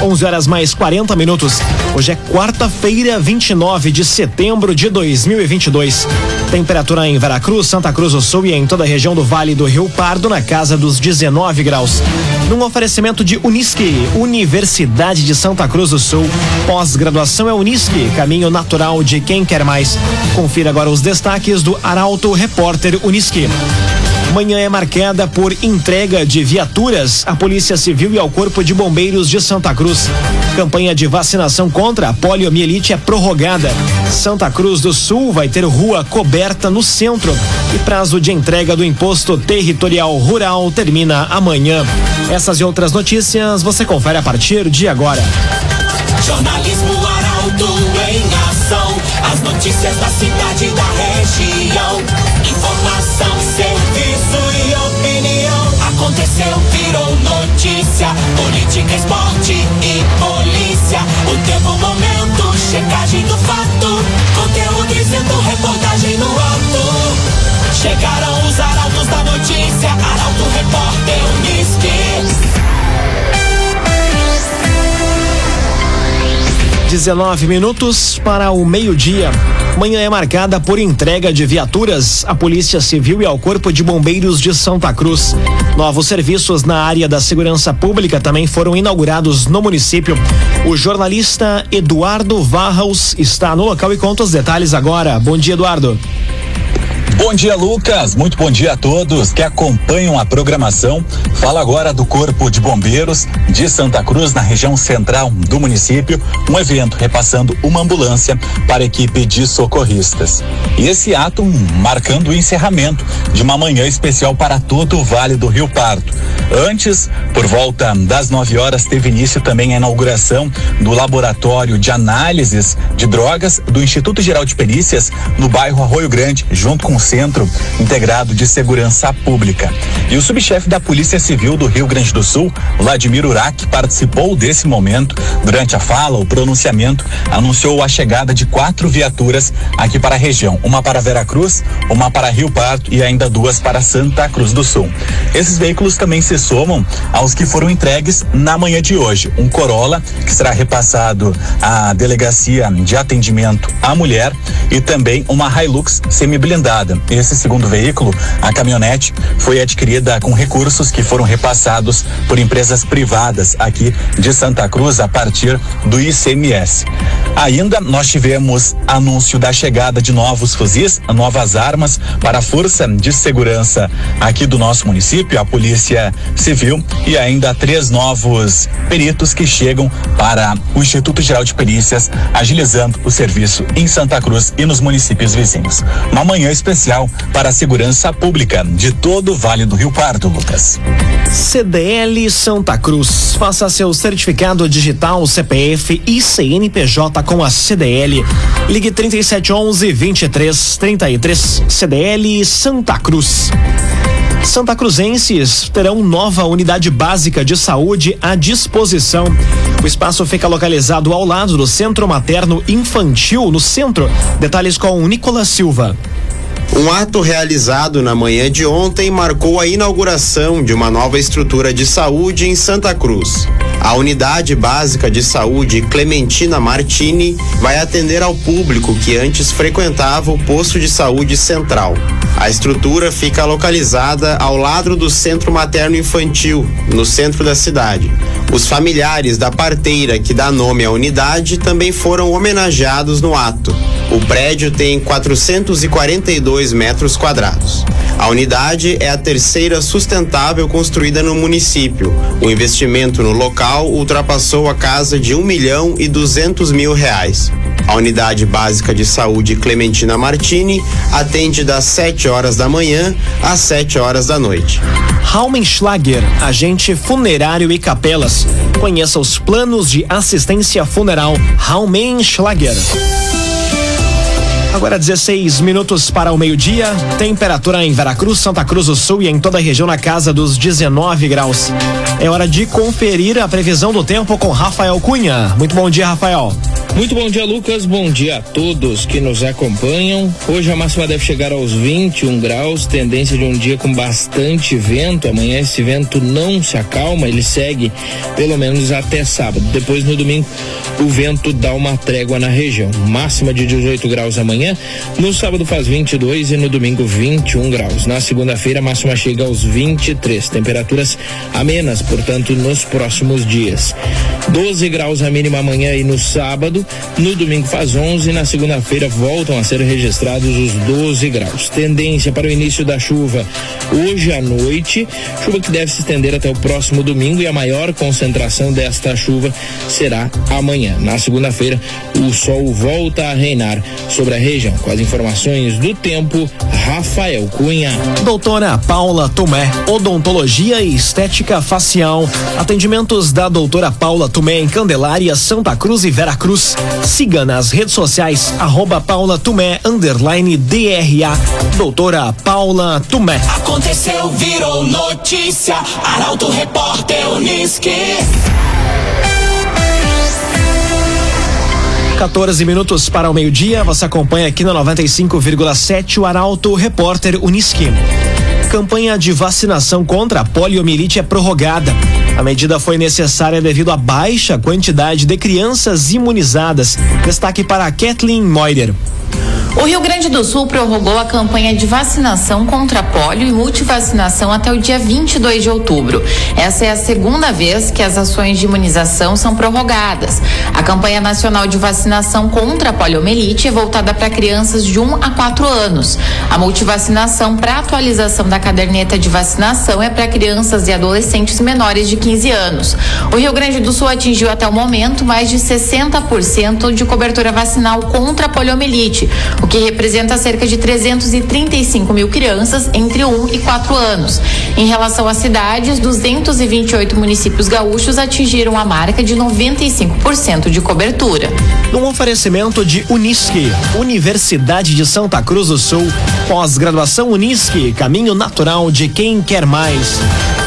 11 horas mais 40 minutos. Hoje é quarta-feira, 29 de setembro de 2022. Temperatura em Veracruz, Santa Cruz do Sul e em toda a região do Vale do Rio Pardo na casa dos 19 graus. Num oferecimento de Unisque, Universidade de Santa Cruz do Sul. Pós-graduação é Unisque, caminho natural de quem quer mais. Confira agora os destaques do Arauto Repórter Unisque. Manhã é marcada por entrega de viaturas à Polícia Civil e ao Corpo de Bombeiros de Santa Cruz. Campanha de vacinação contra a poliomielite é prorrogada. Santa Cruz do Sul vai ter rua coberta no centro. E prazo de entrega do imposto territorial rural termina amanhã. Essas e outras notícias você confere a partir de agora. Jornalismo Arauto em ação. As notícias da cidade e da região. Informação, notícia. Política, esporte e polícia. O tempo, momento, checagem do fato. Conteúdo dizendo, reportagem no alto. Chegaram os arautos da notícia. Arauto, repórter, Unisque. 19 minutos para o meio-dia. Manhã é marcada por entrega de viaturas à Polícia Civil e ao Corpo de Bombeiros de Santa Cruz. Novos serviços na área da segurança pública também foram inaugurados no município. O jornalista Eduardo Varros está no local e conta os detalhes agora. Bom dia, Eduardo. Bom dia, Lucas. Muito bom dia a todos que acompanham a programação. Fala agora do Corpo de Bombeiros de Santa Cruz, na região central do município. Um evento repassando uma ambulância para a equipe de socorristas. E esse ato marcando o encerramento de uma manhã especial para todo o Vale do Rio Pardo. Antes, por volta das 9 horas, teve início também a inauguração do Laboratório de Análises de Drogas do Instituto Geral de Perícias no bairro Arroio Grande, junto com Centro Integrado de Segurança Pública. E o subchefe da Polícia Civil do Rio Grande do Sul, Vladimir Urak, participou desse momento. Durante a fala, o pronunciamento anunciou a chegada de quatro viaturas aqui para a região: uma para Veracruz, uma para Rio Pardo e ainda duas para Santa Cruz do Sul. Esses veículos também se somam aos que foram entregues na manhã de hoje. Um Corolla, que será repassado à Delegacia de Atendimento à Mulher, e também uma Hilux semi-blindada. Esse segundo veículo, a caminhonete, foi adquirida com recursos que foram repassados por empresas privadas aqui de Santa Cruz a partir do ICMS. Ainda nós tivemos anúncio da chegada de novos fuzis, novas armas para a Força de Segurança aqui do nosso município, a Polícia Civil e ainda três novos peritos que chegam para o Instituto Geral de Perícias, agilizando o serviço em Santa Cruz e nos municípios vizinhos. Uma manhã especial para a segurança pública de todo o Vale do Rio Pardo, Lucas. CDL Santa Cruz. Faça seu certificado digital CPF e CNPJ com a CDL. Ligue 3711 2333 CDL Santa Cruz. Santa Cruzenses terão nova unidade básica de saúde à disposição. O espaço fica localizado ao lado do Centro Materno Infantil, no centro. Detalhes com Nicolas Silva. Um ato realizado na manhã de ontem marcou a inauguração de uma nova estrutura de saúde em Santa Cruz. A Unidade Básica de Saúde Clementina Martini vai atender ao público que antes frequentava o posto de saúde central. A estrutura fica localizada ao lado do Centro Materno Infantil, no centro da cidade. Os familiares da parteira que dá nome à unidade também foram homenageados no ato. O prédio tem 442 metros quadrados. A unidade é a terceira sustentável construída no município. O investimento no local ultrapassou a casa de um milhão e duzentos mil reais. A unidade básica de saúde Clementina Martini atende das 7 horas da manhã às 7 horas da noite. Raumenschlager, agente funerário e capelas. Conheça os planos de assistência funeral Raumenschlager. Agora 16 minutos para o meio-dia. Temperatura em Veracruz, Santa Cruz do Sul e em toda a região na casa dos 19 graus. É hora de conferir a previsão do tempo com Rafael Cunha. Muito bom dia, Rafael. Muito bom dia, Lucas. Bom dia a todos que nos acompanham. Hoje a máxima deve chegar aos 21 graus, tendência de um dia com bastante vento. Amanhã esse vento não se acalma, ele segue pelo menos até sábado. Depois no domingo o vento dá uma trégua na região. Máxima de 18 graus amanhã, no sábado faz 22 e no domingo 21 graus. Na segunda-feira a máxima chega aos 23. Temperaturas amenas, portanto, nos próximos dias. 12 graus a mínima amanhã e no sábado no domingo faz 11 e na segunda-feira voltam a ser registrados os 12 graus. Tendência para o início da chuva hoje à noite, chuva que deve se estender até o próximo domingo e a maior concentração desta chuva será amanhã. Na segunda-feira, o sol volta a reinar sobre a região. Com as informações do tempo, Rafael Cunha. Doutora Paula Tomé, odontologia e estética facial. Atendimentos da doutora Paula Tomé em Candelária, Santa Cruz e Vera Cruz. Siga nas redes sociais, arroba Paula Tumé, underline DRA. Doutora Paula Tumé. Aconteceu, virou notícia. Arauto Repórter Uniski. 14 minutos para o meio-dia. Você acompanha aqui na 95,7 o Arauto Repórter Uniski. Campanha de vacinação contra a poliomielite é prorrogada. A medida foi necessária devido à baixa quantidade de crianças imunizadas. Destaque para Kathleen Moider. O Rio Grande do Sul prorrogou a campanha de vacinação contra pólio e multivacinação até o dia 22 de outubro. Essa é a segunda vez que as ações de imunização são prorrogadas. A campanha nacional de vacinação contra a poliomielite é voltada para crianças de 1 a 4 anos. A multivacinação para atualização da caderneta de vacinação é para crianças e adolescentes menores de 15 anos. O Rio Grande do Sul atingiu até o momento mais de 60% de cobertura vacinal contra a poliomielite, o que representa cerca de 335 mil crianças entre 1 e 4 anos. Em relação às cidades, 228 municípios gaúchos atingiram a marca de 95% de cobertura. Num oferecimento de Unisque, Universidade de Santa Cruz do Sul, pós-graduação Unisque, caminho natural de quem quer mais.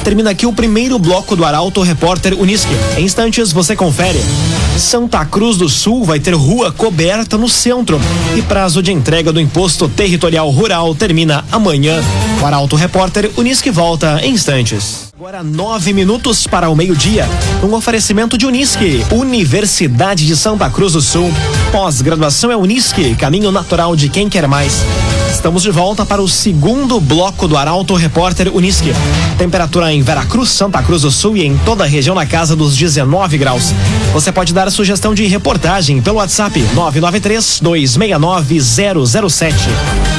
Termina aqui o primeiro bloco do Arauto Repórter Unisque. Em instantes você confere. Santa Cruz do Sul vai ter rua coberta no centro e prazo de entrega do imposto territorial rural termina amanhã. O Arauto Repórter Unisque volta em instantes. Agora nove minutos para o meio-dia. Um oferecimento de Unisque, Universidade de Santa Cruz do Sul. Pós-graduação é Unisque, caminho natural de quem quer mais. Estamos de volta para o segundo bloco do Arauto Repórter Unisque. Temperatura em Veracruz, Santa Cruz do Sul e em toda a região na casa dos 19 graus. Você pode dar a sugestão de reportagem pelo WhatsApp 993 269 007.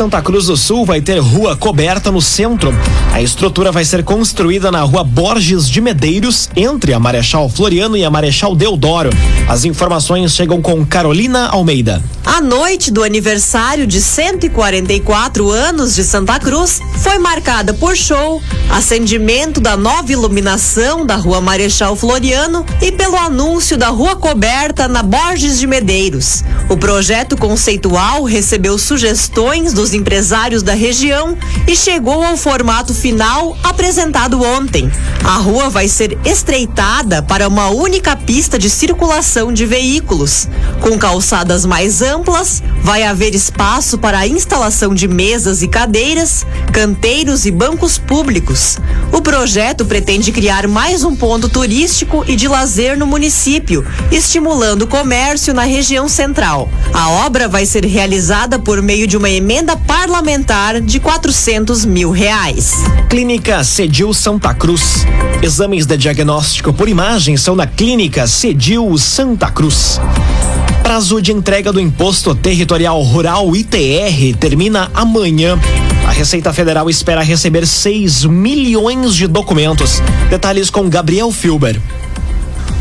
Santa Cruz do Sul vai ter rua coberta no centro. A estrutura vai ser construída na rua Borges de Medeiros, entre a Marechal Floriano e a Marechal Deodoro. As informações chegam com Carolina Almeida. A noite do aniversário de 144 anos de Santa Cruz foi marcada por show, acendimento da nova iluminação da Rua Marechal Floriano e pelo anúncio da Rua Coberta na Borges de Medeiros. O projeto conceitual recebeu sugestões dos empresários da região e chegou ao formato final apresentado ontem. A rua vai ser estreitada para uma única pista de circulação de veículos. Com calçadas mais amplas, vai haver espaço para a instalação de mesas e cadeiras, canteiros e bancos públicos. O projeto pretende criar mais um ponto turístico e de lazer no município, estimulando o comércio na região central. A obra vai ser realizada por meio de uma emenda parlamentar de 400 mil reais. Clínica Cedil Santa Cruz. Exames de diagnóstico por imagem são na Clínica Cedil Santa Cruz. Prazo de entrega do Imposto Territorial Rural ITR termina amanhã. A Receita Federal espera receber 6 milhões de documentos. Detalhes com Gabriel Filber.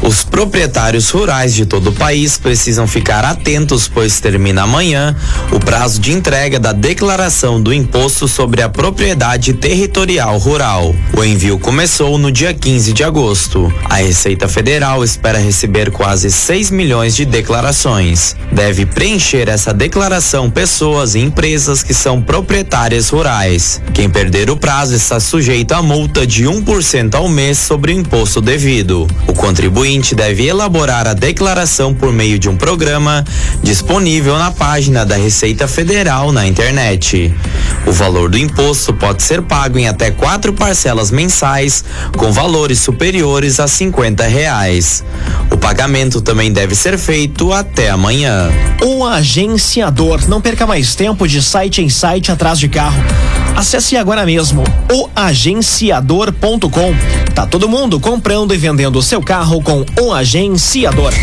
Os proprietários rurais de todo o país precisam ficar atentos, pois termina amanhã o prazo de entrega da declaração do imposto sobre a propriedade territorial rural. O envio começou no dia 15 de agosto. A Receita Federal espera receber quase 6 milhões de declarações. Deve preencher essa declaração pessoas e empresas que são proprietárias rurais. Quem perder o prazo está sujeito a multa de 1% ao mês sobre o imposto devido. O contribuinte contribuinte deve elaborar a declaração por meio de um programa disponível na página da Receita Federal na internet. O valor do imposto pode ser pago em até quatro parcelas mensais, com valores superiores a 50 reais. O pagamento também deve ser feito até amanhã. O agenciador. Não perca mais tempo de site em site atrás de carro. Acesse agora mesmo oagenciador.com. Tá todo mundo comprando e vendendo o seu carro com o agenciador.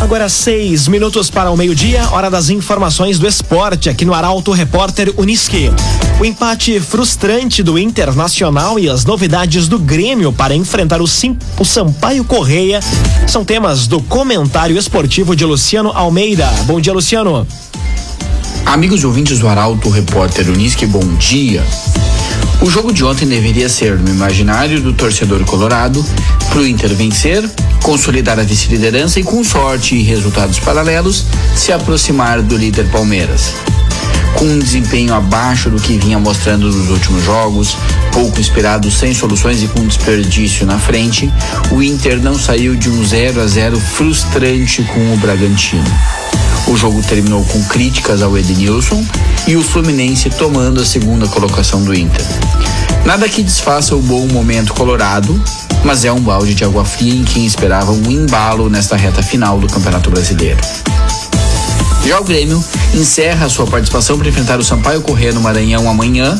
Agora seis minutos para o meio-dia, hora das informações do esporte aqui no Arauto Repórter Uniski. O empate frustrante do Internacional e as novidades do Grêmio para enfrentar o, Sim, o Sampaio Correia são temas do comentário esportivo de Luciano Almeida. Bom dia, Luciano. Amigos ouvintes do Arauto, repórter Unisque, bom dia. O jogo de ontem deveria ser, no imaginário do torcedor colorado, para o Inter vencer, consolidar a vice-liderança e, com sorte e resultados paralelos, se aproximar do líder Palmeiras. Com um desempenho abaixo do que vinha mostrando nos últimos jogos, pouco inspirado, sem soluções e com desperdício na frente, o Inter não saiu de um 0 a 0 frustrante com o Bragantino. O jogo terminou com críticas ao Edenilson e o Fluminense tomando a segunda colocação do Inter. Nada que desfaça o bom momento colorado, mas é um balde de água fria em quem esperava um embalo nesta reta final do Campeonato Brasileiro. Já o Grêmio encerra sua participação para enfrentar o Sampaio Corrêa no Maranhão amanhã,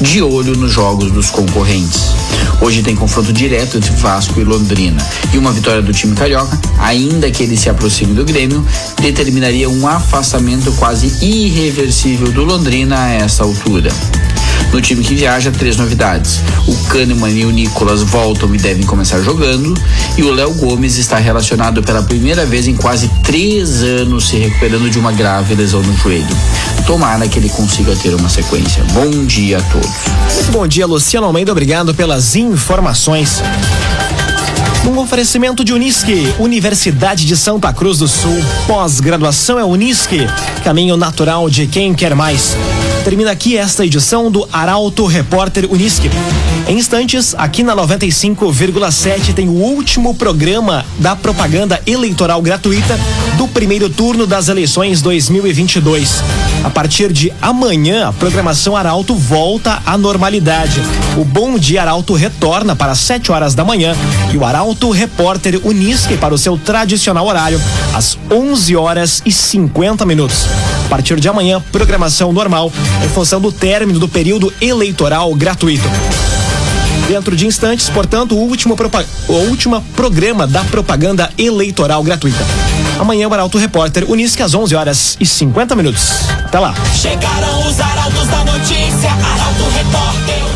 de olho nos jogos dos concorrentes. Hoje tem confronto direto entre Vasco e Londrina. E uma vitória do time carioca, ainda que ele se aproxime do Grêmio, determinaria um afastamento quase irreversível do Londrina a essa altura. No time que viaja, três novidades. O Kahneman e o Nicolas voltam e devem começar jogando. E o Léo Gomes está relacionado pela primeira vez em quase três anos, se recuperando de uma grave lesão no joelho. Tomara que ele consiga ter uma sequência. Bom dia a todos. Muito bom dia, Luciano Almeida. Obrigado pelas informações. Um oferecimento de Unisque, Universidade de Santa Cruz do Sul. Pós-graduação é Unisque, caminho natural de quem quer mais. Termina aqui esta edição do Arauto Repórter Unisque. Em instantes, aqui na 95,7 tem o último programa da propaganda eleitoral gratuita do primeiro turno das eleições 2022. A partir de amanhã, a programação Arauto volta à normalidade. O Bom Dia Arauto retorna para 7 horas da manhã e o Arauto Repórter Unisque para o seu tradicional horário, às 11 horas e 50 minutos. A partir de amanhã, programação normal em função do término do período eleitoral gratuito. Dentro de instantes, portanto, o último, o último programa da propaganda eleitoral gratuita. Amanhã o Arauto Repórter Unisque às 11 horas e 50 minutos. Até lá. Chegaram os arautos da notícia, Arauto Repórter.